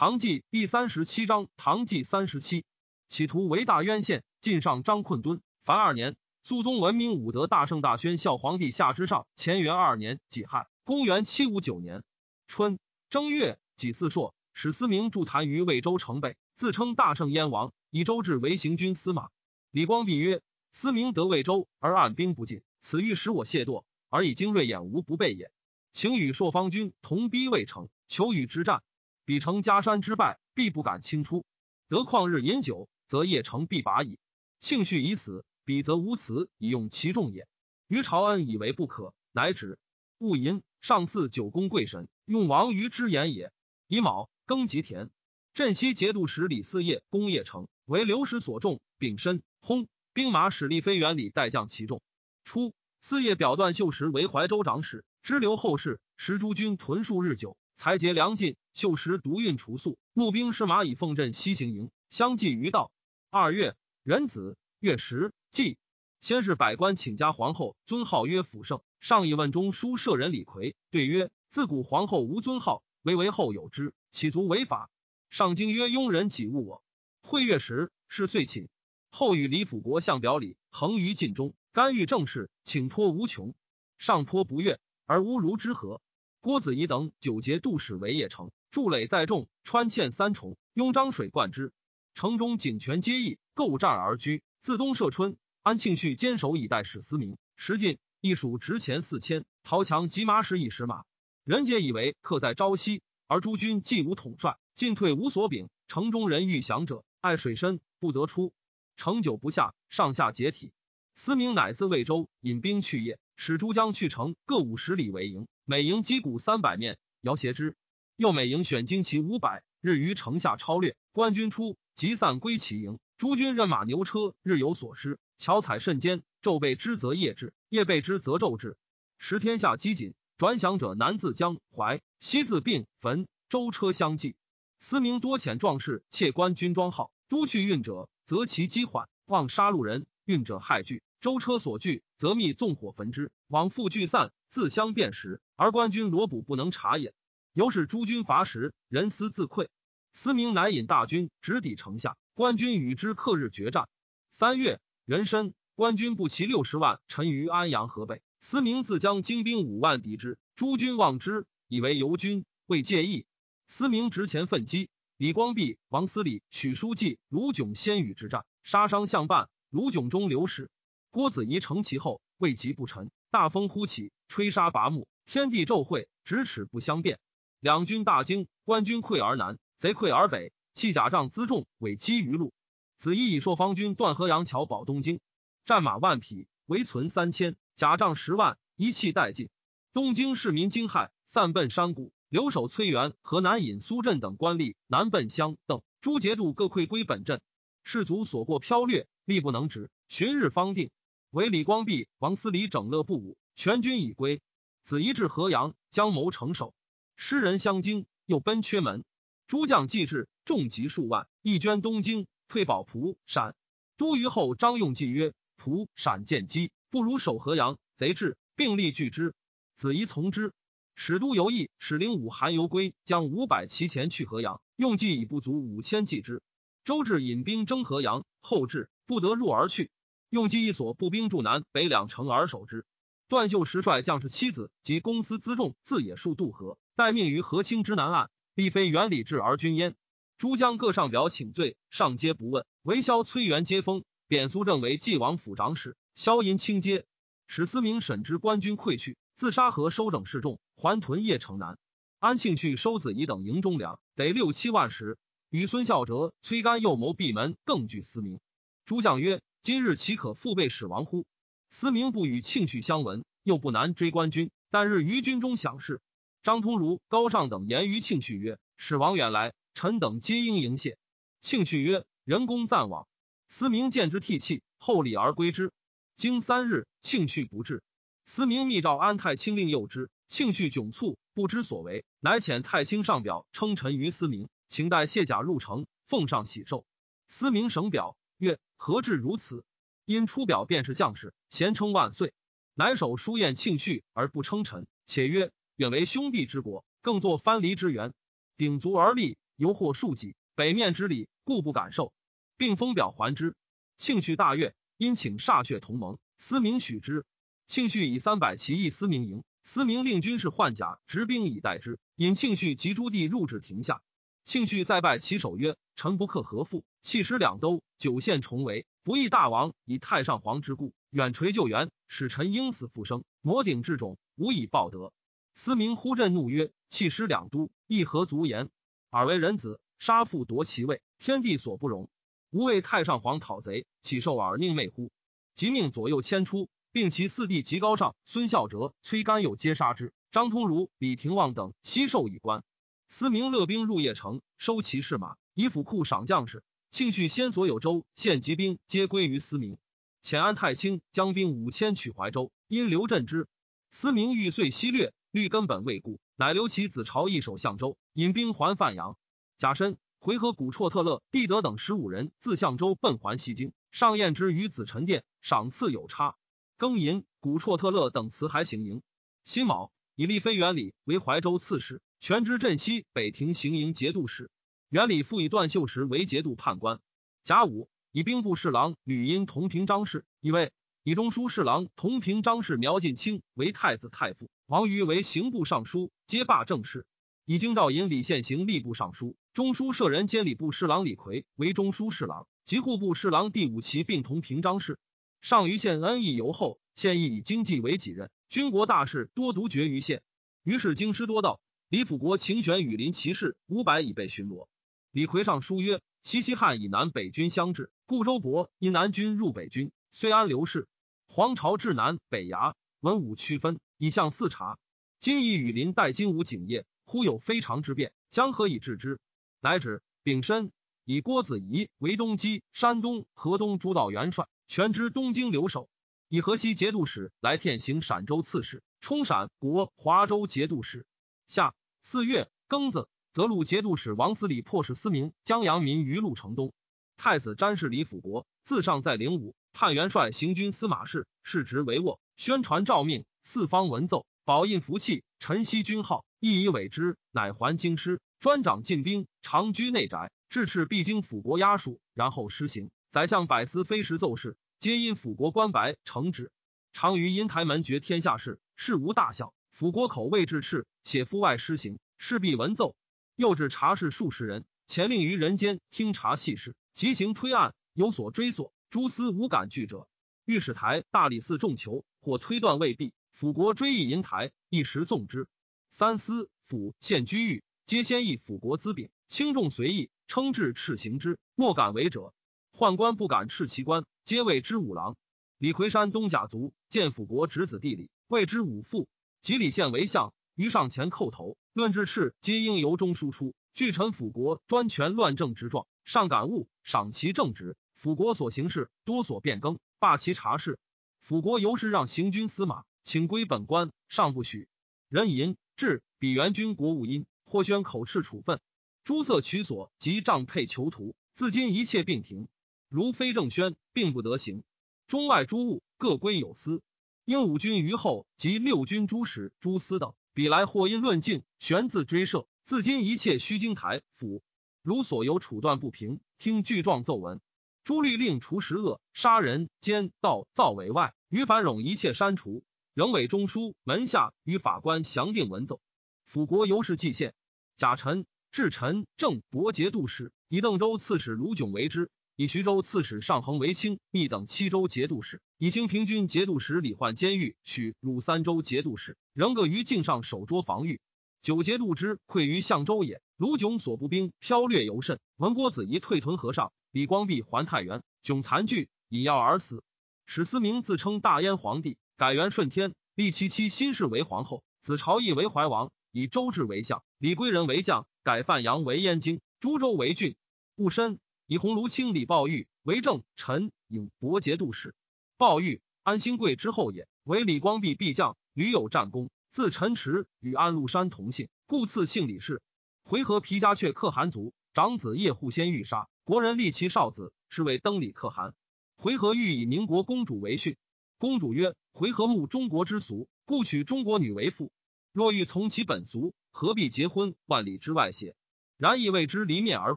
唐纪第三十七章，唐纪三十七，企图为大渊县，晋上张困敦。凡二年，肃宗文明武德大圣大宣孝皇帝下之上。乾元二年己亥，公元七五九年春正月己巳朔，史思明驻坛于魏州城北，自称大圣燕王，以周至为行军司马。李光弼曰：“思明得魏州而按兵不进，此欲使我懈惰，而以精锐掩无不备也。请与朔方军同逼魏城，求与之战。”彼成家山之败，必不敢轻出。得旷日饮酒，则邺城必拔矣。庆绪已死，彼则无辞以用其众也。于朝恩以为不可，乃止。勿淫，上祀九宫贵神，用王于之言也。乙卯，庚吉田。镇西节度使李嗣业攻邺城，为刘石所中，丙申，轰，兵马使立飞原里待将其众。初，嗣业表断秀实为怀州长史，支留后事，使诸军屯戍日久。才结粮尽，秀实独运除粟，募兵失马以奉镇西行营，相继于道。二月，壬子，月食，祭。先是百官请加皇后，尊号曰辅圣。上以问中书舍人李逵对曰：自古皇后无尊号，唯为后有之，岂足违法？上经曰：庸人岂误我？会月时，是岁寝。后与李辅国相表里，横于禁中，干预政事，请托无穷。上颇不悦，而无如之何？郭子仪等九节度使为邺城，筑垒在众，穿堑三重，拥漳水灌之。城中井泉皆溢，构战而居。自东涉春，安庆绪坚守以待史思明。时进，一属值钱四千，陶强骑马使以十马。人皆以为客在朝夕，而诸军既无统帅，进退无所柄。城中人欲降者，爱水深，不得出。城久不下，上下解体。思明乃自魏州引兵去邺，使诸将去城各五十里为营。每营击鼓三百面，摇挟之。又每营选精骑五百，日于城下超略。官军出，即散归其营。诸军任马牛车，日有所失。巧采甚坚，昼备之则夜至，夜备之则昼至。时天下饥馑，转饷者南自江淮，西自并汾舟车相继。思明多遣壮士窃官军装号，都去运者，则其饥缓，望杀戮人；运者害惧，舟车所聚，则密纵火焚之，往复聚散。自相辨识，而官军罗卜不能察也。由是诸军乏食，人思自溃。思明乃引大军直抵城下，官军与之克日决战。三月，壬申，官军不齐六十万，沉于安阳河北。思明自将精兵五万敌之，诸军望之，以为游军，未介意。思明直前奋击，李光弼、王思礼、许书记、卢炯先与之战，杀伤相伴。卢炯中流矢，郭子仪乘其后，未及不臣。大风忽起，吹沙拔木，天地骤会，咫尺不相辨。两军大惊，官军溃而南，贼溃而北，弃甲仗辎重，委击于路。子义以朔方军断河阳桥，保东京，战马万匹，唯存三千，甲仗十万，一气殆尽。东京市民惊骇，散奔山谷。留守崔元、河南尹苏镇等官吏南奔襄邓，诸节度各溃归本镇。士卒所过飘掠，力不能止，旬日方定。为李光弼、王思礼整乐不武，全军已归。子仪至河阳，将谋城守。诗人相惊，又奔缺门。诸将既至，众集数万，一捐东京，退保蒲陕。都虞后张用计曰：“蒲陕见机，不如守河阳。贼至，并力拒之。”子仪从之。使都游役使灵武韩游归将五百骑前去河阳，用计已不足五千骑之。周至引兵征河阳，后至，不得入而去。用计一所步兵驻南北两城而守之。段秀实率将士妻子及公司辎重自野戍渡河，待命于河清之南岸。立非原礼治而君焉。诸将各上表请罪，上皆不问。唯萧崔元接封，贬苏政为晋王府长史。萧银清阶。史思明审知官军溃去，自沙河收整示众，还屯邺城南。安庆绪收子仪等营中粮，得六七万石。与孙孝哲、崔干诱谋闭门，更具思明。诸将曰。今日岂可复被始亡乎？思明不与庆绪相闻，又不难追官军。但日于军中享事，张通儒、高尚等言于庆绪曰：“始王远来，臣等皆应迎谢。”庆绪曰：“人公暂往。”思明见之涕泣，厚礼而归之。经三日，庆绪不至。思明密诏安太清令诱之，庆绪窘促，不知所为，乃遣太清上表称臣于思明，请待卸甲入城，奉上喜寿。思明省表。曰：何至如此？因出表便是将士，咸称万岁。乃守书宴庆绪而不称臣，且曰：远为兄弟之国，更作藩篱之源。鼎足而立，犹获数己，北面之礼，故不敢受，并封表还之。庆绪大悦，因请歃血同盟，司明许之。庆绪以三百骑役司明营，司明令军士换甲执兵以待之。引庆绪及诸弟入至庭下，庆绪再拜其首曰：“臣不克何父，弃师两都，九县重围，不义大王以太上皇之故，远垂救援，使臣应死复生，摩顶至种，无以报德。”司明呼震怒曰：“弃师两都，亦何足言？尔为人子，杀父夺其位，天地所不容。吾为太上皇讨贼，岂受尔宁昧乎？”即命左右迁出，并其四弟及高尚、孙孝哲、崔干友皆杀之。张通儒、李廷旺等悉受以官。司明勒兵入邺城，收其士马，以府库赏将士。庆绪先所有州县级兵皆归于司明。遣安太清将兵五千取怀州，因刘镇之。司明欲遂西掠，虑根本未固，乃留其子朝义守相州，引兵还范阳。贾深，回纥古绰特勒、地德等十五人自相州奔还西京，上宴之于子陈殿，赏赐有差。庚寅，古绰特勒等辞还行营。辛卯。以立飞元礼为怀州刺史，全知镇西北庭行营节度使。元礼复以段秀实为节度判官。甲午，以兵部侍郎吕因同平章事，以为以中书侍郎同平章事苗进清为太子太傅，王瑜为刑部尚书，皆罢政事。以京兆尹李宪行吏部尚书，中书舍人兼礼部侍郎李逵为中书侍郎，及户部侍郎第五旗并同平章事。上虞县恩义尤厚，现亦以经济为己任。军国大事多独决于县，于是京师多道。李辅国请选羽林骑士五百以备巡逻。李逵上书曰：西西汉以南北军相制，故周勃因南军入北军，虽安刘氏。黄巢至南北衙，文武区分，以向四察。今以羽林待金吾景业，忽有非常之变，将何以治之？乃指丙申，以郭子仪为东击山东、河东诸道元帅，全知东京留守。以河西节度使来天行陕州刺史，充陕国华州节度使。夏四月庚子，则鲁节度使王思礼迫使司明将阳民于路城东。太子詹事李辅国自上在灵武，判元帅行军司马事，世职帷幄，宣传诏命，四方文奏，宝印符器，晨曦军号，一以委之，乃还京师，专掌禁兵，长居内宅，至敕必经辅国押署，然后施行。宰相百司非时奏事。皆因辅国官白承旨，常于因台门决天下事，事无大小。辅国口谓至赤，且夫外施行，势必闻奏。又至察事数十人，前令于人间听察细事，即行推案，有所追索。诸司无敢拒者。御史台大理寺众囚，或推断未必，辅国追议银台，一时纵之。三司府县居狱，皆先议辅国资禀，轻重随意，称至赤行之，莫敢违者。宦官不敢斥其官，皆谓之五郎。李逵山东甲族，见辅国侄子弟礼，谓之五父。及李宪为相，于上前叩头，论治事，皆应由中输出。据臣辅国专权乱政之状，上感悟，赏其正直。辅国所行事多所变更，罢其察事。辅国由是让行军司马，请归本官，上不许。人淫至，比元军国务因，或宣口斥处分，诸色取所及帐配囚徒，自今一切并停。如非正宣，并不得行。中外诸物各归有司。应五军于后及六军诸使、诸司等，彼来或因论境，悬自追射。自今一切须经台府。如所有处断不平，听具状奏闻。朱律令除十恶、杀人、奸盗、造伪外，于反冗一切删除。仍委中书门下与法官详定文奏。辅国由是祭献。贾臣，至臣正伯节度使，以邓州刺史卢炯为之。以徐州刺史上衡为卿，密等七州节度使，以清平军节度使李焕监狱，许汝三州节度使，仍各于境上守捉防御。九节度之溃于相州也。卢炯所部兵飘掠尤甚。闻郭子仪退屯河上，李光弼还太原，炯残惧，以药而死。史思明自称大燕皇帝，改元顺天，立其妻辛氏为皇后，子朝义为怀王，以周至为相，李归仁为将，改范阳为燕京，株洲为郡。戊申。以鸿胪卿李抱玉为正臣，引伯节度使。抱玉安兴贵之后也，为李光弼必将，屡有战功。自陈池与安禄山同姓，故赐姓李氏。回纥皮家却可汗族长子叶护先欲杀，国人立其少子，是为登礼可汗。回纥欲以宁国公主为婿，公主曰：“回纥慕中国之俗，故取中国女为妇。若欲从其本俗，何必结婚万里之外邪？”然亦为之离面而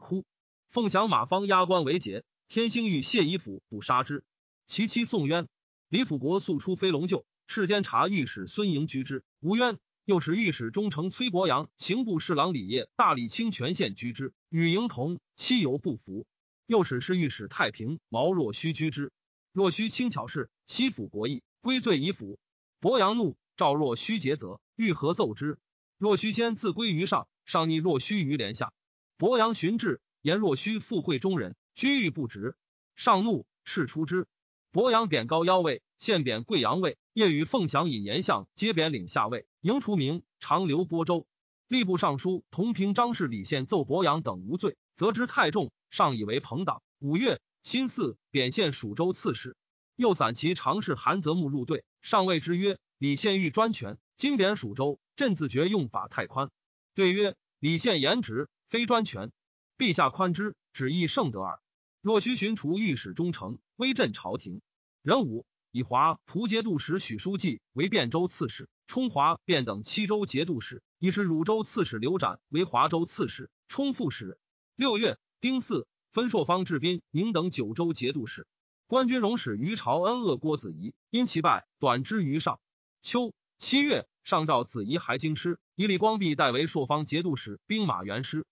哭。凤翔马方压关为捷，天兴欲谢以府不杀之。其妻宋渊，李辅国速出飞龙厩，世监察御史孙营居之，无冤。又使御史中丞崔伯阳、刑部侍郎李业、大理清泉县居之，与营同，妻犹不服。又使侍御史太平毛若虚居之。若虚轻巧事，西府国义，归罪以府。伯阳怒，召若虚诘责，欲何奏之？若虚先自归于上，上逆若虚于帘下。伯阳寻至，言若虚附会中人，居欲不直。上怒，斥出之。伯阳贬高腰尉，现贬贵阳尉。夜与凤翔引言相，皆贬领下尉。迎除名，长留播州。吏部尚书同平张氏李宪奏伯阳等无罪，责之太重，上以为朋党。五月，辛巳，贬县蜀州刺史。又散骑常侍韩泽木入队，上谓之曰：“李宪欲专权，今贬蜀州，朕自觉用法太宽。”对曰：“李宪言直，非专权，陛下宽之，旨意圣德耳。若须寻除御史中丞，威震朝廷。”壬午。以华蒲节度使许书记为汴州刺史，冲华汴等七州节度使，以使汝州刺史刘展为华州刺史，冲副使。六月丁巳，分朔方志斌宁等九州节度使。官军荣使于朝恩恶郭子仪，因其败，短之于上。秋七月，上诏子仪还京师，以李光弼代为朔方节度使，兵马元师。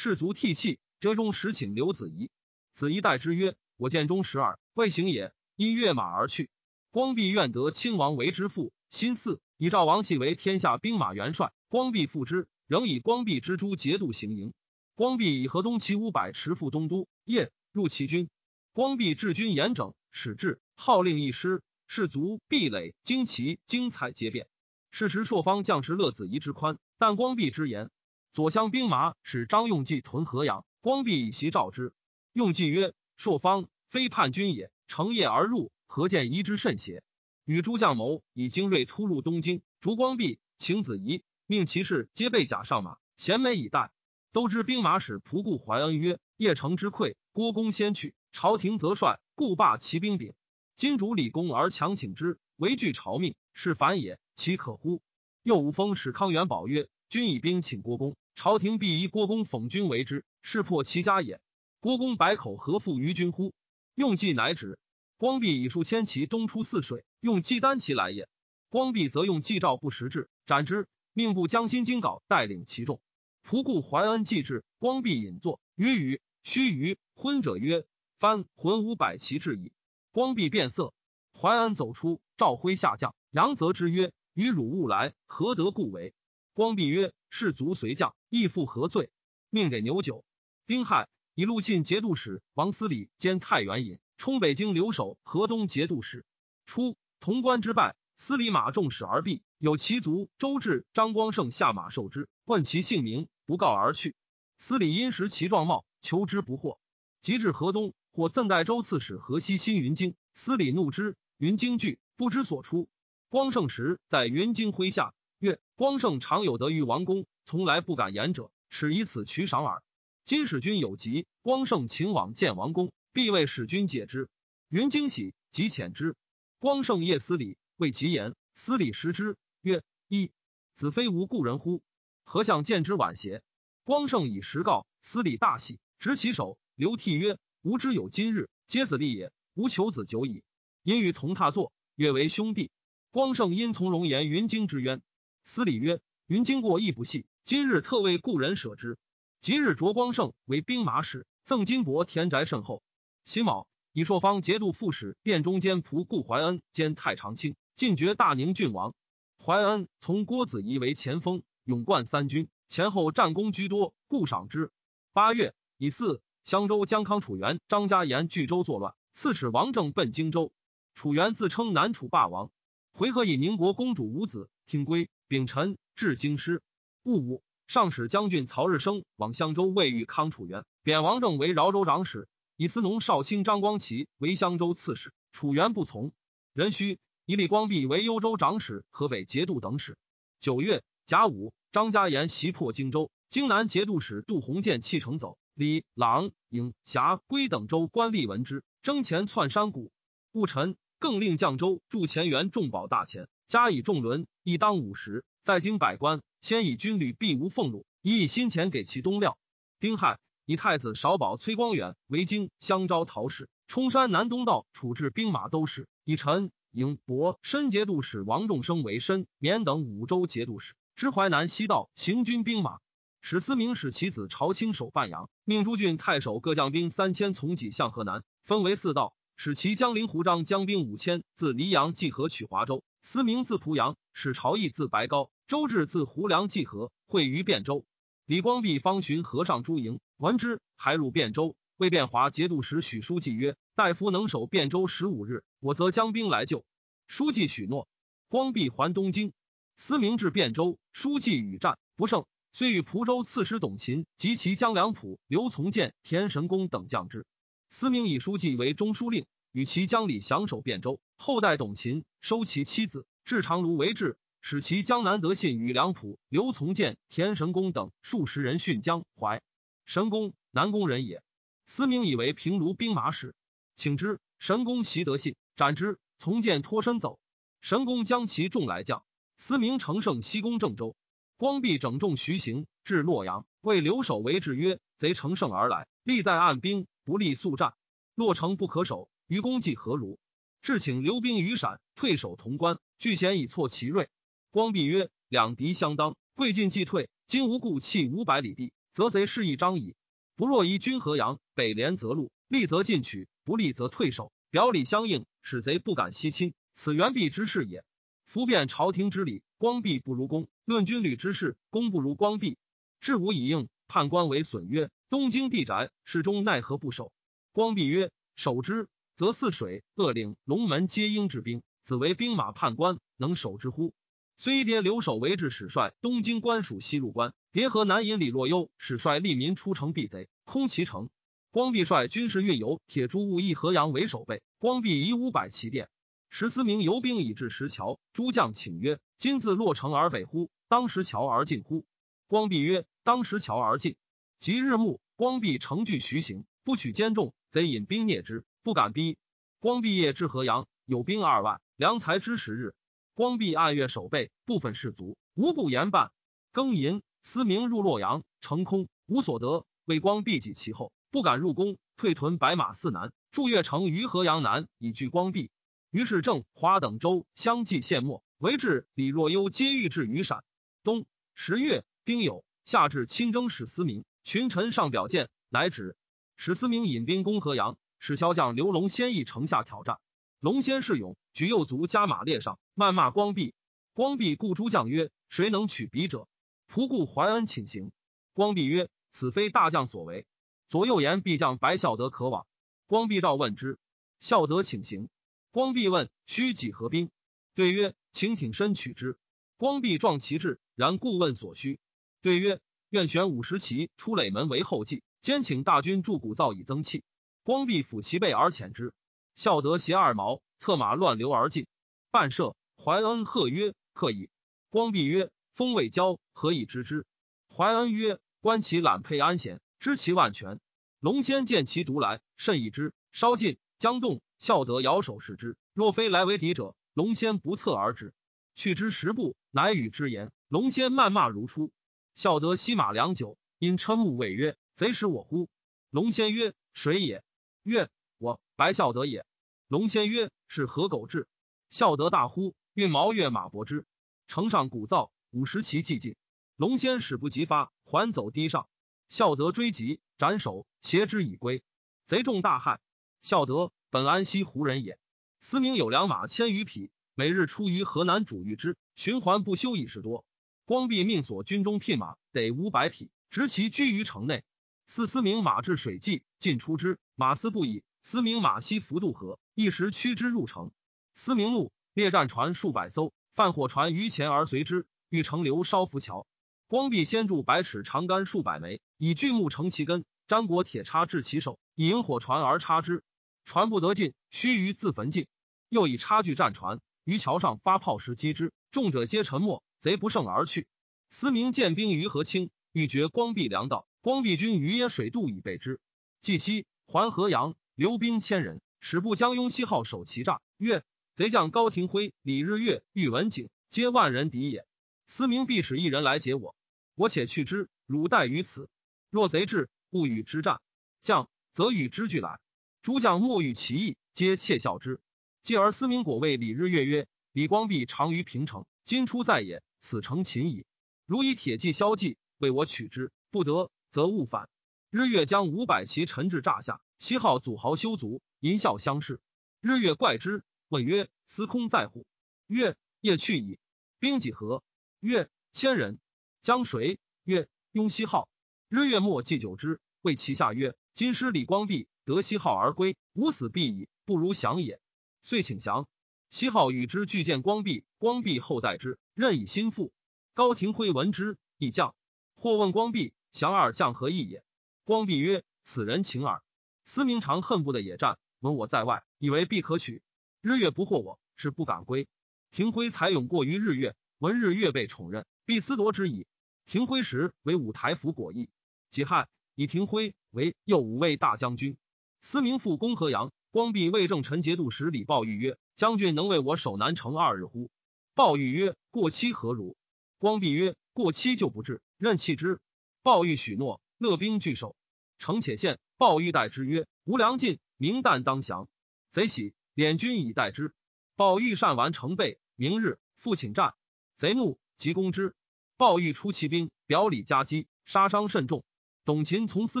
士卒涕泣，折中使请刘子仪。子仪代之曰：“我见中十二，未行也。”因跃马而去。光弼愿得亲王为之父，新嗣以赵王系为天下兵马元帅。光弼复之，仍以光弼之诸节度行营。光弼以河东骑五百持赴东都，夜入其军。光弼治军严整，使至号令一师，士卒壁垒旌旗精彩皆变。是时朔方将士乐子仪之宽，但光弼之言。左厢兵马使张用计屯河阳，光弼以袭召之。用计曰：“朔方非叛军也，乘夜而入。”何见疑之甚邪？与诸将谋，以精锐突入东京。烛光弼、请子仪，命骑士皆备甲上马，衔枚以待。都知兵马使仆固怀恩曰：“邺城之溃，郭公先去，朝廷则率，故罢其兵柄。今主李公而强请之，唯惧朝命，是反也，其可乎？”又无封使康元宝曰：“君以兵请郭公，朝廷必以郭公讽君为之，是破其家也。郭公百口何负于君乎？”用计乃止。光弼以数千骑东出泗水，用计单骑来也。光弼则用计召不识至，斩之。命部将心金镐带领其众。仆固怀恩既至，光弼引坐，曰：“与须臾，昏者曰：‘翻浑五百骑至矣。’光弼变色。怀恩走出，召麾下将。杨泽之曰：‘与汝勿来，何得故为？’光弼曰：‘士卒随将，亦复何罪？’命给牛酒。丁亥，以陆信节度使王思礼兼太原尹。冲北京留守河东节度使。初，潼关之败，司礼马众使而毙。有其族周至、张光胜下马受之，问其姓名，不告而去。司礼因识其状貌，求之不获。及至河东，或赠代州刺史河西新云京。司礼怒之，云京惧，不知所出。光胜时在云京麾下，曰：“光胜常有得遇王公，从来不敢言者，耻以此取赏耳。今使君有疾，光胜请往见王公。”必为使君解之。云惊喜，即遣之。光胜夜思礼，谓其言。思礼食之，曰：“一子非无故人乎？何相见之晚邪？”光胜以实告，思礼大喜，执其手，流涕曰：“吾之有今日，皆子立也。吾求子久矣。因与同榻坐，曰为兄弟。”光胜因从容言云惊之冤。司礼曰：“云经过亦不细，今日特为故人舍之。”即日擢光胜为兵马使，赠金帛田宅甚厚。辛卯，以朔方节度副使殿中监仆顾怀恩兼太常卿，进爵大宁郡王。怀恩从郭子仪为前锋，勇冠三军，前后战功居多，故赏之。八月乙巳，襄州江康楚元张家言据州作乱，刺史王政奔荆州。楚元自称南楚霸王。回纥以宁国公主五子听归，秉臣至京师。戊午，上使将军曹日升往襄州慰遇康楚元，贬王政为饶州长史。以司农少卿张光齐为襄州刺史，楚元不从。壬戌，以李光弼为幽州长史、河北节度等使。九月甲午，张家言袭破荆州，荆南节度使杜鸿渐弃城走。李朗、颍、峡、归等州官吏闻之，争前窜山谷。戊辰，更令绛州驻前元重宝大钱，加以重轮，一当五十。在京百官，先以军旅必无俸禄，以以新钱给其东料。丁亥，以太子少保崔光远为京相招陶使，冲山南东道处置兵马都使，以陈营博申节度使王仲生为申绵等五州节度使，知淮南西道行军兵马。使思明使其子朝清守范阳，命诸郡太守各将兵三千，从济向河南，分为四道。使其将领胡章将兵五千，自黎阳济河取华州。思明自濮阳，使朝义自白高，周至自胡梁济河，会于汴州。李光弼方寻河上诸营，闻之，还入汴州。魏变华节度使许书记曰：“大夫能守汴州十五日，我则将兵来救。”书记许诺。光弼还东京，思明至汴州，书记与战不胜，遂与蒲州刺史董勤及其将梁普、刘从谏、田神公等将之。思明以书记为中书令，与其将李降守汴州。后代董勤收其妻子，至长卢为质，使其江南得信与梁普、刘从谏、田神公等数十人殉江淮。神公南宫人也。思明以为平卢兵马使，请之。神公袭得信，斩之。从谏脱身走。神公将其众来将。思明乘胜西攻郑州。光弼整众徐行，至洛阳，为留守为制曰：“贼乘胜而来，力在岸兵。”不利速战，洛城不可守。于公计何如？至请留兵于陕，退守潼关。据险以挫其锐。光弼曰：“两敌相当，贵进即退。今无故弃五百里地，则贼势亦张矣。不若依军河阳，北连泽路，利则进取，不利则退守，表里相应，使贼不敢西侵。此元弼之事也。夫辩朝廷之礼，光弼不如公；论军旅之事，公不如光弼。至无以应，判官为损曰。”东京地宅，始终奈何不守？光弼曰：“守之，则泗水、鄂岭、龙门皆应之兵，子为兵马判官，能守之乎？”虽迭留守为治使帅东京官署西路官，迭河南引李若幽使帅利民出城避贼，空其城。光弼率军士运油铁珠兀义河阳为守备。光弼以五百骑殿，十四名游兵以至石桥。诸将请曰：“今自洛城而北乎？当石桥而进乎？”光弼曰：“当石桥而进。”即日暮，光弼乘据徐行，不取坚重，贼引兵灭之，不敢逼。光弼夜至河阳，有兵二万，粮财之十日。光弼按月守备，部分士卒无不言办。庚寅，思明入洛阳，城空，无所得。为光弼及其后，不敢入宫，退屯白马寺南，驻月城于河阳南，以拒光弼。于是郑、华等州相继陷没，为至李若幽皆欲至于陕。冬十月，丁酉，夏至，亲征使思明。群臣上表见，乃止。史思明引兵攻河阳，使骁将刘龙先诣城下挑战。龙先势勇，举右卒加马列上，谩骂光弼。光弼故诸将曰：“谁能取彼者？”仆固怀恩请行。光弼曰：“此非大将所为。”左右言必将白孝德可往。光弼召问之，孝德请行。光弼问：“须几何兵？”对曰：“请挺身取之。”光弼壮其志，然故问所需。对曰。愿选五十骑出垒门为后继，兼请大军筑鼓噪以增气。光弼抚其背而遣之。孝德携二毛，策马乱流而进。半射，怀恩贺曰：“可矣。”光弼曰：“风未交，何以知之？”怀恩曰：“观其揽佩安闲，知其万全。”龙仙见其独来，甚异之。稍近，将动。孝德摇手视之，若非来为敌者，龙先不测而止。去之十步，乃与之言。龙先谩骂如初。孝德西马良久，因嗔目谓曰：“贼使我乎？”龙先曰：“谁也？”曰：“我白孝德也。”龙仙曰：“是何狗志？”孝德大呼，运毛越马搏之，城上鼓噪，五十骑寂进。龙仙使不及发，还走堤上。孝德追及，斩首，挟之以归。贼众大骇。孝德本安西胡人也，思明有良马千余匹，每日出于河南主御之，循环不休，已是多。光弼命所军中聘马得五百匹，执其居于城内。四司明马至水际，尽出之，马嘶不已。司明马西浮渡河，一时驱之入城。司明怒，列战船数百艘，犯火船于前而随之，欲乘流烧浮桥。光弼先铸百尺长杆数百枚，以巨木成其根，粘裹铁叉至其首，以引火船而插之。船不得进，须臾自焚尽。又以叉具战船，于桥上发炮石击之，众者皆沉没。贼不胜而去。思明见兵于河清，欲绝光弼粮道。光弼军于野水渡以备之。既西还河阳，留兵千人，使部将雍西号守其栅。曰：贼将高廷辉、李日月、宇文景，皆万人敌也。思明必使一人来解我。我且去之，汝待于此。若贼至，勿与之战。将则与之俱来。诸将莫欲其意，皆窃笑之。继而思明果谓李日月曰：“李光弼长于平城，今出在也，此诚擒矣。如以铁骑消计，为我取之，不得，则勿反。”日月将五百骑陈至诈下，西号祖豪修卒，淫笑相视。日月怪之，问曰：“司空在乎？”曰：“夜去矣。”兵几何？曰：“千人。”将谁？曰：“雍西号。”日月末祭酒之，谓其下曰：“今师李光弼得西号而归，吾死必矣，不如降也。”遂请降。西号与之俱见光弼，光弼后代之，任以心腹。高廷辉闻之，亦降。或问光弼：“降二将何意也？”光弼曰：“此人情耳。司明常恨不得野战，闻我在外，以为必可取。日月不惑我，是不敢归。廷辉才勇过于日月，闻日月被宠任，必思夺之矣。廷辉时为五台府果毅。”己亥，以廷辉为右武卫大将军。司明复攻河阳，光弼魏正臣节度使李抱玉曰：“将军能为我守南城二日乎？”鲍玉曰：“过期何如？”光弼曰：“过期就不至，任弃之。”鲍玉许诺，勒兵拒守。城且陷，鲍玉待之曰：“吾粮尽，明旦当降。”贼喜，敛军以待之。鲍玉善完城备，明日复请战。贼怒，急攻之。鲍玉出骑兵，表里夹击，杀伤甚重。董秦从司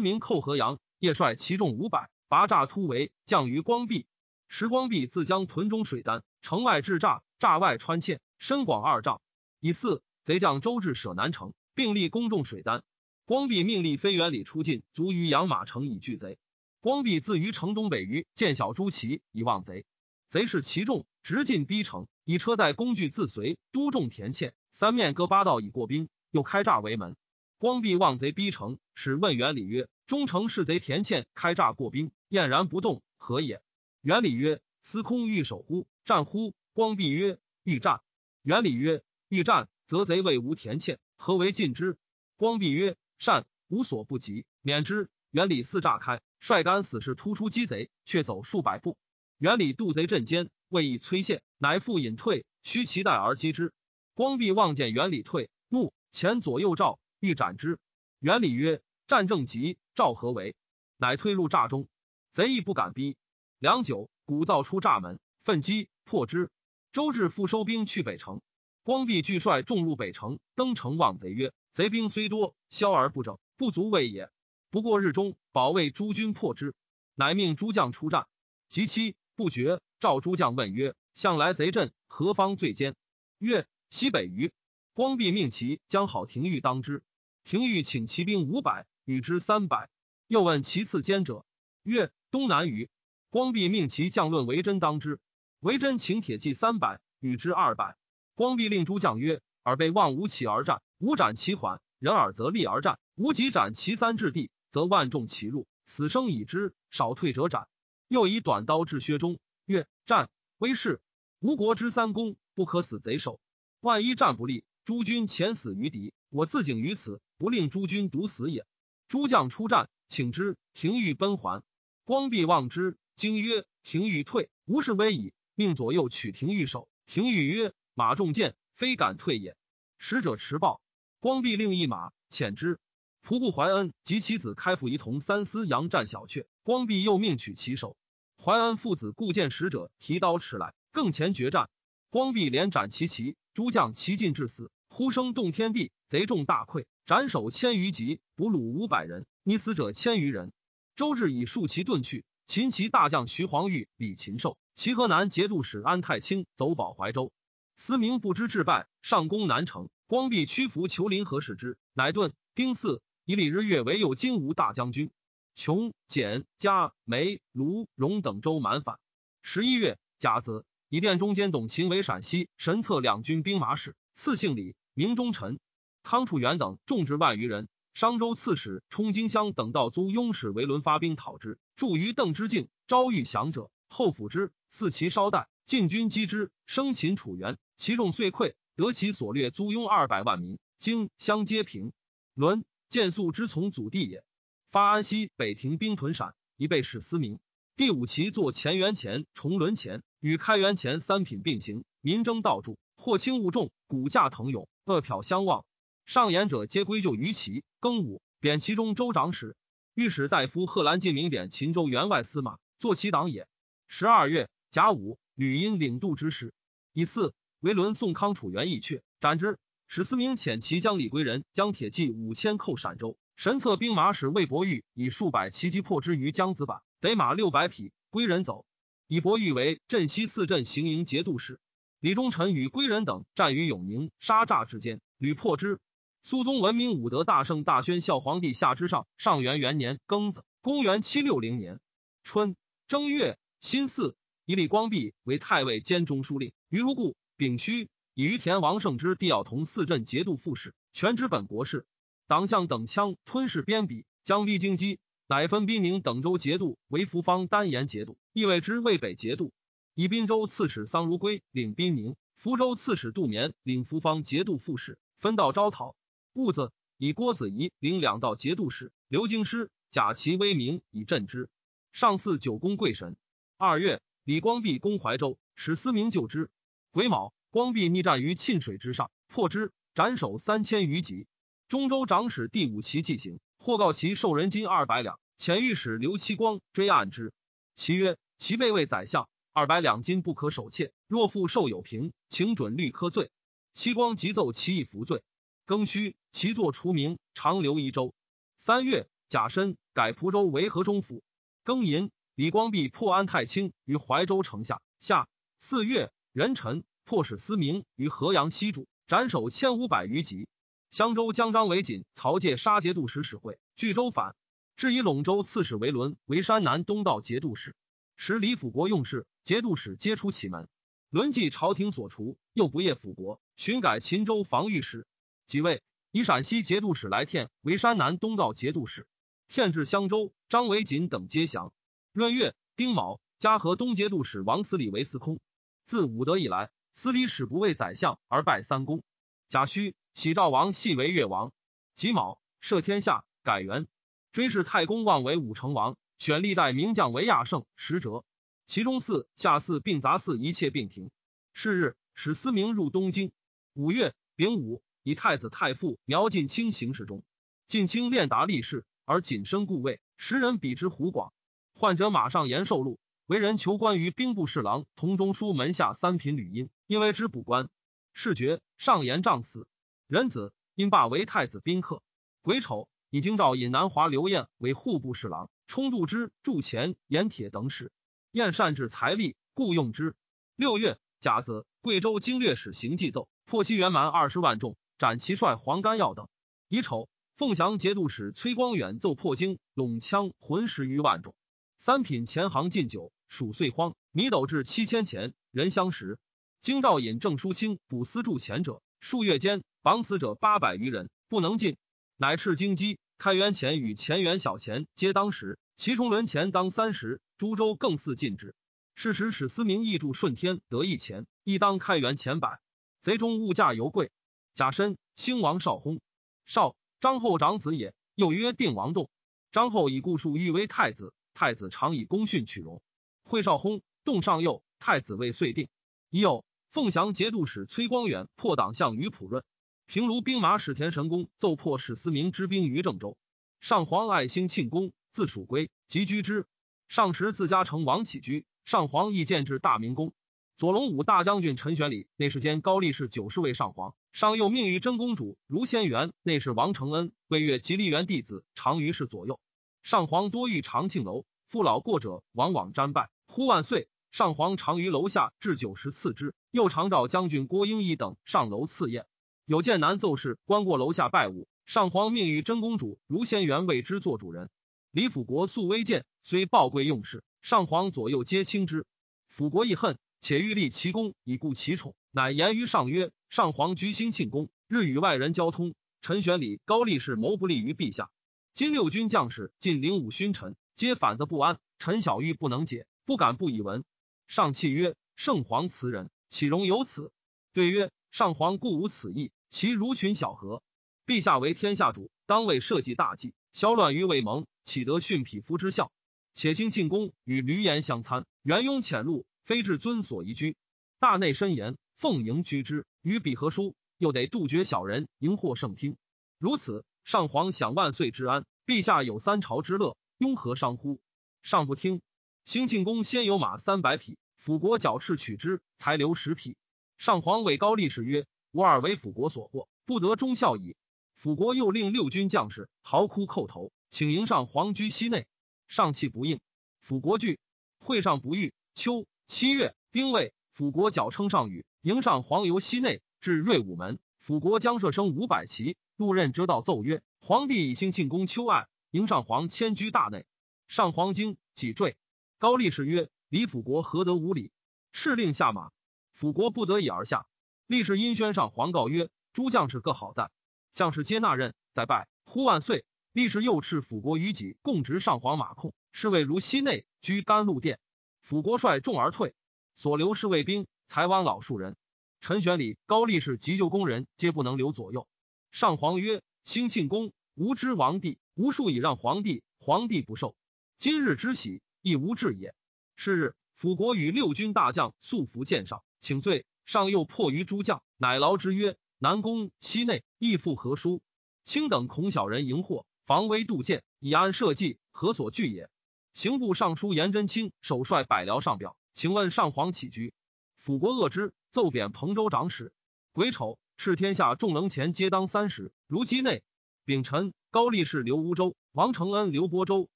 明寇河阳，夜率其众五百，拔栅突围，降于光壁。时光壁自将屯中水丹，城外置栅，栅外穿堑，深广二丈。以四贼将周至舍南城，并立攻众水丹。光弼命立飞原里出进，卒于养马城以拒贼。光弼自于城东北隅见小朱旗以望贼，贼是其众，直进逼城，以车载工具自随，督众田堑，三面各八道以过兵，又开栅为门。光弼望贼逼城，使问元礼曰：“忠城是贼田堑，开栅过兵，晏然不动，何也？”元礼曰：“司空欲守乎？战乎？”光弼曰：“欲战。”元礼曰：“欲战，则贼未无田堑，何为进之？”光弼曰：“善，无所不及，免之。”元礼四炸开，率干死士突出击贼，却走数百步。元礼渡贼阵间，未易摧陷，乃复隐退，须其待而击之。光弼望见元礼退，怒，前左右照。欲斩之，元礼曰：“战正急，赵何为？”乃退入栅中，贼亦不敢逼。良久，鼓噪出栅门，奋击破之。周至复收兵去北城。光弼俱率众入北城，登城望贼曰：“贼兵虽多，消而不整，不足畏也。不过日中，保卫诸军破之。”乃命诸将出战。及期不决，召诸将问曰：“向来贼阵何方最坚？”曰：“西北隅。”光弼命其将好廷玉当之。廷玉请骑兵五百，与之三百。又问其次坚者，曰：东南隅。光弼命其将论为真当之。为真请铁骑三百，与之二百。光弼令诸将曰：尔备望吾起而战，吾斩其缓；人耳则立而战，吾即斩其三至地，则万众齐入，死生已之，少退者斩。又以短刀至薛中，曰：战威势，吴国之三公，不可死贼手。万一战不利，诸军前死于敌。我自警于此，不令诸军独死也。诸将出战，请之。廷玉奔还，光弼望之，惊曰：“廷玉退，无事危矣。”命左右取廷玉首。廷玉曰：“马中箭，非敢退也。”使者持报，光弼令一马遣之。仆部怀恩及其子开府仪同三司杨战小阙，光弼又命取其首。怀恩父子故见使者提刀持来，更前决战。光弼连斩其旗，诸将齐尽致死。呼声动天地，贼众大溃，斩首千余级，俘虏五百人，溺死者千余人。周至以数骑遁去。秦齐大将徐黄玉、李禽寿、齐河南节度使安太清走保怀州。司明不知致败，上攻南城。光弼屈服求林和使之，乃遁。丁巳，以李日月为右金吾大将军。琼、简、嘉、梅、卢、荣等州满反。十一月甲子，以殿中间董秦为陕西神策两军兵马使，赐姓李。名忠臣康楚元等众至万余人，商州刺史冲荆襄等道租雍使为伦发兵讨之，驻于邓之境，招遇降者，后抚之，赐其稍待，进军击之，生擒楚元，其众遂溃，得其所掠租庸二百万民，荆襄皆平。伦见素之从祖弟也，发安西北庭兵屯陕，以备使思明。第五旗作前元前，重轮前，与开元前三品并行，民争道助，或轻勿重，骨架腾涌。恶殍相望，上言者皆归咎于其。庚午，贬其中州长史。御史大夫贺兰进明贬秦州员外司马，坐其党也。十二月，甲午，吕因领度之事。以次，为伦宋康楚元义阙，斩之。史思明遣骑将李归人将铁骑五千寇陕州。神策兵马使魏伯玉以数百骑击破之于江子坂，得马六百匹，归人走。以伯玉为镇西四镇行营节度使。李忠臣与归人等战于永宁沙栅之间，屡破之。肃宗文明武德大圣大宣孝皇帝下之上上元元年庚子，公元七六零年春正月辛巳，以李光弼为太尉兼中书令。于如故，丙戌，以于田王胜之弟要同四镇节度副使，全知本国事。党项等羌吞噬边鄙，将逼京畿，乃分宾宁等州节度为福方丹延节度，意谓之渭北节度。以滨州刺史桑如圭领宾宁，福州刺史杜绵领福方节度副使，分道招讨。兀子以郭子仪领两道节度使，刘京师假其威名以镇之。上巳九宫贵神。二月，李光弼攻怀州，使思明救之。癸卯，光弼逆战于沁水之上，破之，斩首三千余级。中州长史第五旗即行，或告其受人金二百两。遣御史刘七光追按之。其曰：其被为宰相，二百两金不可守窃。若复受有凭，请准律科罪。七光即奏其以服罪。庚戌，其作除名，长留一州。三月，甲申，改蒲州为河中府。庚寅，李光弼破安太清于怀州城下。夏四月，壬辰，迫使思明于河阳西主，斩首千五百余级。襄州将张为锦，曹介杀节度使使会，据州反，至以陇州刺史为伦为山南东道节度使。时李辅国用事，节度使皆出其门。伦继朝廷所除，又不业辅国，寻改秦州防御使。即位，以陕西节度使来天为山南东道节度使。天至襄州，张维锦等皆降。闰月丁卯，嘉禾东节度使王思礼为司空。自武德以来，司礼使不为宰相而拜三公。甲戌。喜赵王系为越王，己卯赦天下，改元。追谥太公望为武成王，选历代名将为亚圣使者。其中四下四并杂四一切并停。是日，使思明入东京。五月丙午，以太子太傅苗晋卿行事中。晋卿练达立事，而谨生故位，时人比之湖广。患者马上延寿禄，为人求官于兵部侍郎同中书门下三品吕阴，因为之补官。事爵，上言杖死。仁子因罢为太子宾客。癸丑，以京兆尹南华刘晏为户部侍郎，充度之、铸钱、盐铁等使。晏善治财力，故用之。六月甲子，贵州经略使行计奏，破西元蛮二十万众，斩其帅黄干耀等。乙丑，凤翔节度使崔光远奏破京陇羌浑十余万众。三品钱行进酒，属岁荒，米斗至七千钱，人相食。京兆尹郑叔清捕私铸钱者。数月间，绑死者八百余人，不能进，乃斥京畿开元钱与乾元小钱皆当时，其重轮钱当三十，株洲更似禁之。是时使思明义助顺天得一钱，亦当开元钱百。贼中物价尤贵。贾深，兴王少薨。少张后长子也，又曰定王栋。张后以故数欲为太子，太子常以功勋取容。会少薨，动上幼，太子位遂定。已有。凤翔节度使崔光远破党项于普润，平卢兵马使田神公奏破史思明之兵于郑州。上皇爱兴庆功，自蜀归，即居之。上时自家成王起居，上皇亦见至大明宫。左龙武大将军陈玄礼内侍监高力士九侍卫上皇，上又命于真公主如仙元内侍王承恩魏越吉利元弟子常于是左右。上皇多遇长庆楼，父老过者往往瞻拜，呼万岁。上皇常于楼下置酒食赐之，又常召将军郭英义等上楼赐宴。有剑南奏事，观过楼下拜舞。上皇命与真公主如仙元为之做主人。李辅国素微贱，虽报贵用事，上皇左右皆轻之。辅国亦恨，且欲立其功以固其宠，乃言于上曰：“上皇居心庆功，日与外人交通。陈玄礼、高力士谋不利于陛下。今六军将士尽领武勋臣，皆反则不安。陈小玉不能解，不敢不以闻。”上泣曰：“圣皇慈人，岂容有此？”对曰：“上皇故无此意，其如群小何？陛下为天下主，当为社稷大计。小乱于未萌，岂得训匹夫之效？且兴庆宫与闾阎相参，元庸潜入，非至尊所宜居。大内深严，奉迎居之。与彼何殊？又得杜绝小人，迎获圣听。如此，上皇享万岁之安，陛下有三朝之乐，雍何伤乎？上不听。兴庆宫先有马三百匹，辅国矫敕取之，才留十匹。上皇谓高力士曰：“吾尔为辅国所获，不得忠孝矣。”辅国又令六军将士嚎哭叩头，请迎上皇居西内。上气不应。辅国惧，会上不遇。秋七月，丁未，辅国矫称上谕，迎上皇游西内，至瑞武门。辅国将射生五百骑，路任遮道奏曰：“皇帝以兴庆宫秋爱，迎上皇迁居大内。”上皇惊，几坠。高力士曰：“李辅国何得无礼？”敕令下马，辅国不得已而下。力士因宣上皇告曰：“诸将士各好在，将士皆纳任，再拜呼万岁。”力士又敕辅国于己共执上皇马控，侍卫如西内居甘露殿。辅国率众而退，所留侍卫兵才弯老数人。陈玄礼、高力士急救宫人，皆不能留左右。上皇曰：“兴庆宫无知王帝，无数以让皇帝，皇帝不受。今日之喜，亦无志也。”是日，辅国与六军大将素服见上，请罪。上又迫于诸将，乃劳之曰：“南宫西内，亦复何书？卿等恐小人迎祸。”防微杜渐，以安社稷，何所惧也？刑部尚书颜真卿首率百僚上表，请问上皇起居。辅国恶之，奏贬彭州长史。癸丑，敕天下众能前皆当三十。如畿内，丙辰，高力士刘乌州，王承恩刘播州，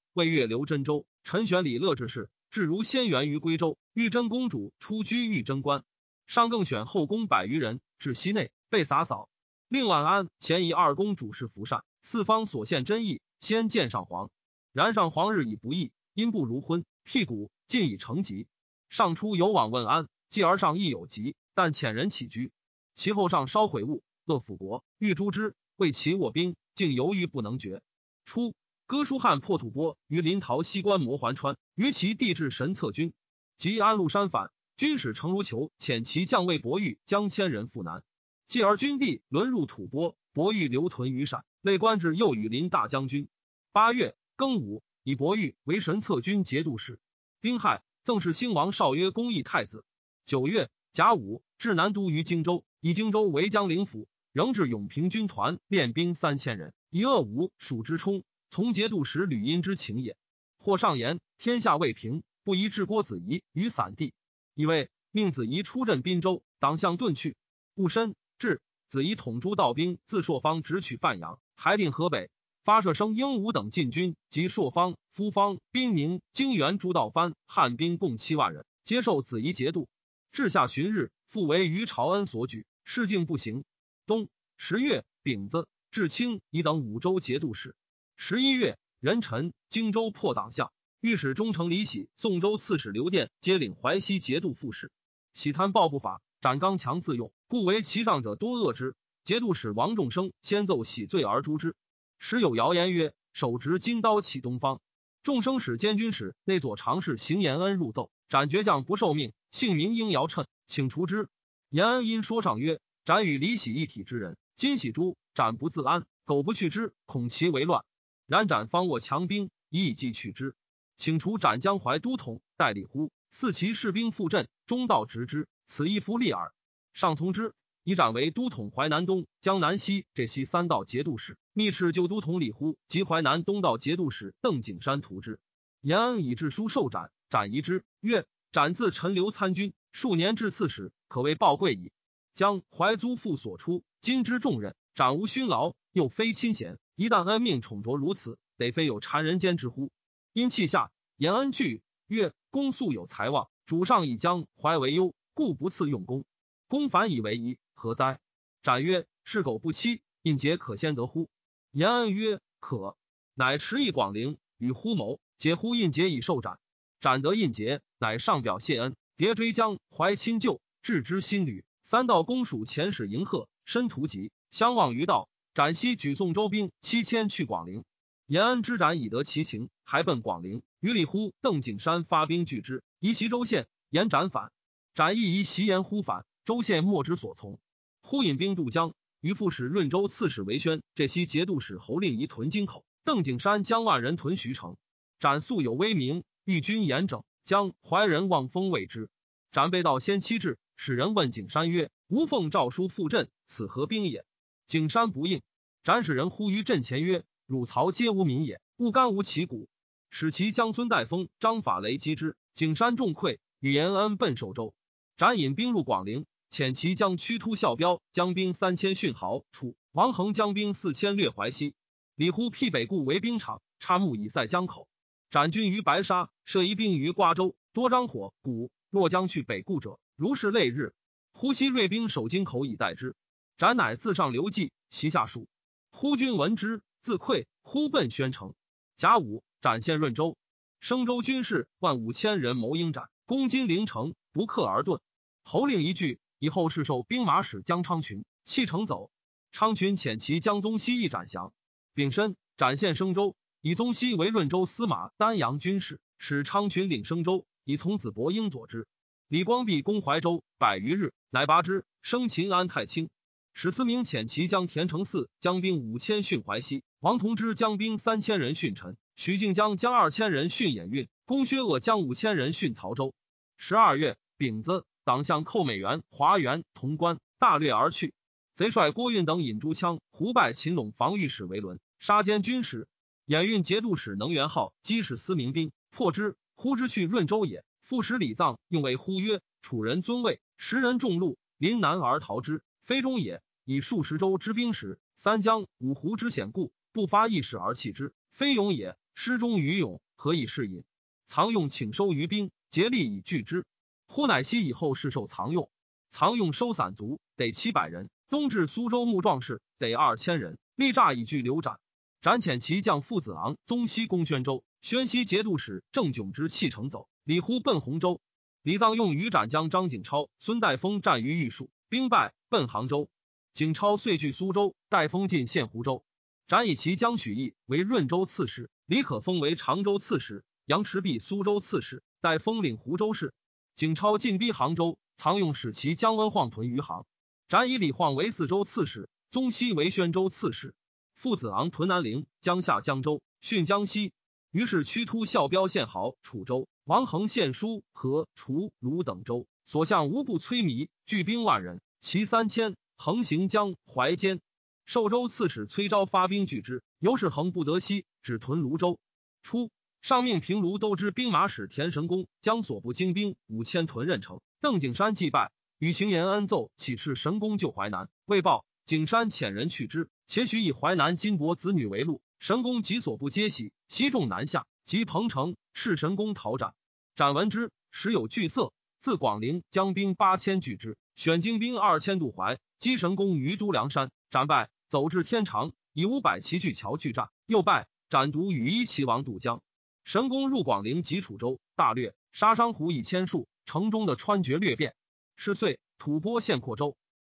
魏越刘真州，陈玄礼乐之事，至如先元于归州。玉真公主出居玉真观，上更选后宫百余人至西内，被洒扫。令晚安前一二公主事服善。四方所献真意，先见上皇。然上皇日以不义，因不如婚，辟谷尽已成疾。上初有往问安，继而上亦有疾，但遣人起居。其后上稍悔悟，乐辅国，欲诛之，为其卧兵，竟犹豫不能决。初，哥舒翰破吐蕃于临洮西关摩环川，于其地至神策军，及安禄山反，军使程如求遣其将尉伯玉将千人赴南，继而军地沦入吐蕃，伯玉留屯于陕。累官至右羽林大将军。八月庚午，以伯玉为神策军节度使。丁亥，赠是兴王少曰公义太子。九月甲午，至南都于荆州，以荆州为江陵府。仍至永平军团练兵三千人，以恶武蜀之冲，从节度使吕因之情也。或上言天下未平，不宜置郭子仪于散地，以为命子仪出镇滨州，党项遁去。戊申，至子仪统诸道兵自朔方直取范阳。还定河北，发射生鹦鹉等进军，及朔方、夫方、滨宁、泾原诸道藩汉兵共七万人，接受子仪节度。至下旬日，复为于朝恩所举，事竟不行。冬十月丙子，至清以等五州节度使。十一月壬辰，荆州破党项，御史中丞李喜、宋州刺史刘殿皆领淮西节度副使。喜贪暴不法，斩刚强自用，故为其上者多恶之。节度使王仲生先奏喜罪而诛之。时有谣言曰：“手执金刀起东方。”众生使监军使内左常侍邢延恩入奏，斩绝将不受命，姓名应尧称，请除之。延恩因说上曰：“斩与李喜一体之人，今喜诛，斩不自安，苟不去之，恐其为乱。然斩方握强兵，以以计去之，请除斩江淮都统代理乎？四其士兵赴阵，中道执之，此一夫利耳。上从之。”以斩为都统淮南东、江南西。这西三道节度使，密敕旧都统李呼及淮南东道节度使。邓景山图之。延安以致书受斩，斩夷之。曰：“斩自陈留参军，数年至刺史，可谓报贵矣。将怀租父所出，今之重任，斩无勋劳，又非亲贤，一旦恩命宠着如此，得非有谗人间之乎？”因气下，延安惧曰：“公素有才望，主上以将怀为忧，故不赐用功。公反以为疑。”何哉？斩曰：“是苟不欺，印节可先得乎？”延安曰：“可。”乃持一广陵与呼谋，解呼印节以受斩。斩得印节，乃上表谢恩，迭追将怀亲旧，置之新旅。三道公署遣使迎贺，申屠疾，相望于道。斩西举宋州兵七千去广陵。延安之斩已得其情，还奔广陵。于里呼、邓景山发兵拒之，移袭州县。延斩反，斩亦移袭延呼反，州县莫之所从。忽引兵渡江，于副使润州刺史韦宣，这西节度使侯令仪屯京口，邓景山将万人屯徐城。斩素有威名，御军严整，将怀人望风谓之。斩被盗先期至，使人问景山曰：“吾奉诏书赴镇，此何兵也？”景山不应。斩使人呼于阵前曰：“汝曹皆无民也，勿干无其骨。”使其将孙代封、张法雷击之。景山众溃，与延恩奔守州。斩引兵入广陵，遣其将屈突、校彪将兵三千训豪出。王恒将兵四千略淮西。李呼辟北固为兵场，插木以塞江口。斩军于白沙，设一兵于瓜州，多张火鼓。若将去北固者，如是累日。呼吸锐兵守京口以待之。斩乃自上刘季，其下属。呼君闻之，自溃。呼奔宣城。甲午，斩县润州。升州军士万五千人谋应斩，攻金陵城，不克而遁。侯令一句，以后是受兵马使江昌群，弃城走。昌群遣其将宗熙一斩降。丙申，斩县升州，以宗熙为润州司马、丹阳军事，使昌群领升州，以从子伯英佐之。李光弼攻怀州百余日，乃拔之，升秦安太清。史思明遣其将田承嗣将兵五千训淮西，王同之将兵三千人训陈。徐敬江将二千人训兖运，公薛鄂将五千人训曹州。十二月丙子，党项寇美元、华元、潼关，大掠而去。贼帅郭运等引诸枪，胡败秦陇防御使为伦，杀奸军使。兖运节度使能元号击使思明兵，破之。呼之去润州也。副使李臧用为呼曰：“楚人尊位，时人众禄，临难而逃之，非中也。以数十州之兵时，三江五湖之险固，不发一矢而弃之，非勇也。”师中于勇，何以是隐？藏用请收于兵，竭力以拒之。忽乃西以后，是受藏用。藏用收散卒，得七百人。东至苏州募壮士，得二千人。力诈以拒刘展。展遣其将父子昂、宗熙攻宣州。宣西节度使郑炯之弃城走。李呼奔洪州。李臧用于斩将张景超、孙代峰战于玉树，兵败，奔杭州。景超遂据苏州，代封进献湖州。斩以其将许义为润州刺史。李可封为常州刺史，杨持弼苏州刺史，代封领湖州事。景超进逼杭州，藏用使其将温晃屯于杭。斩以李晃为四州刺史，宗熙为宣州刺史。父子昂屯南陵，江下江州，训江西。于是屈突校标献豪楚州，王恒献书和楚鲁等州。所向无不摧靡，聚兵万人，骑三千，横行江淮间。寿州刺史崔昭发兵拒之，由是恒不得西，只屯泸州。初，上命平卢都知兵马使田神公将所部精兵五千屯任城。邓景山祭拜，与行言恩奏启示神公救淮南，未报。景山遣人去之，且许以淮南金帛子女为禄。神公及所部皆喜，西众南下，及彭城，斥神公讨斩。斩闻之，时有惧色，自广陵将兵八千拒之，选精兵二千渡淮，击神功于都梁山。斩败，走至天长，以五百骑拒桥拒战，又败，斩独羽一骑王渡江。神功入广陵及楚州，大略杀商胡以千数，城中的川绝略变。是岁，吐蕃陷扩州。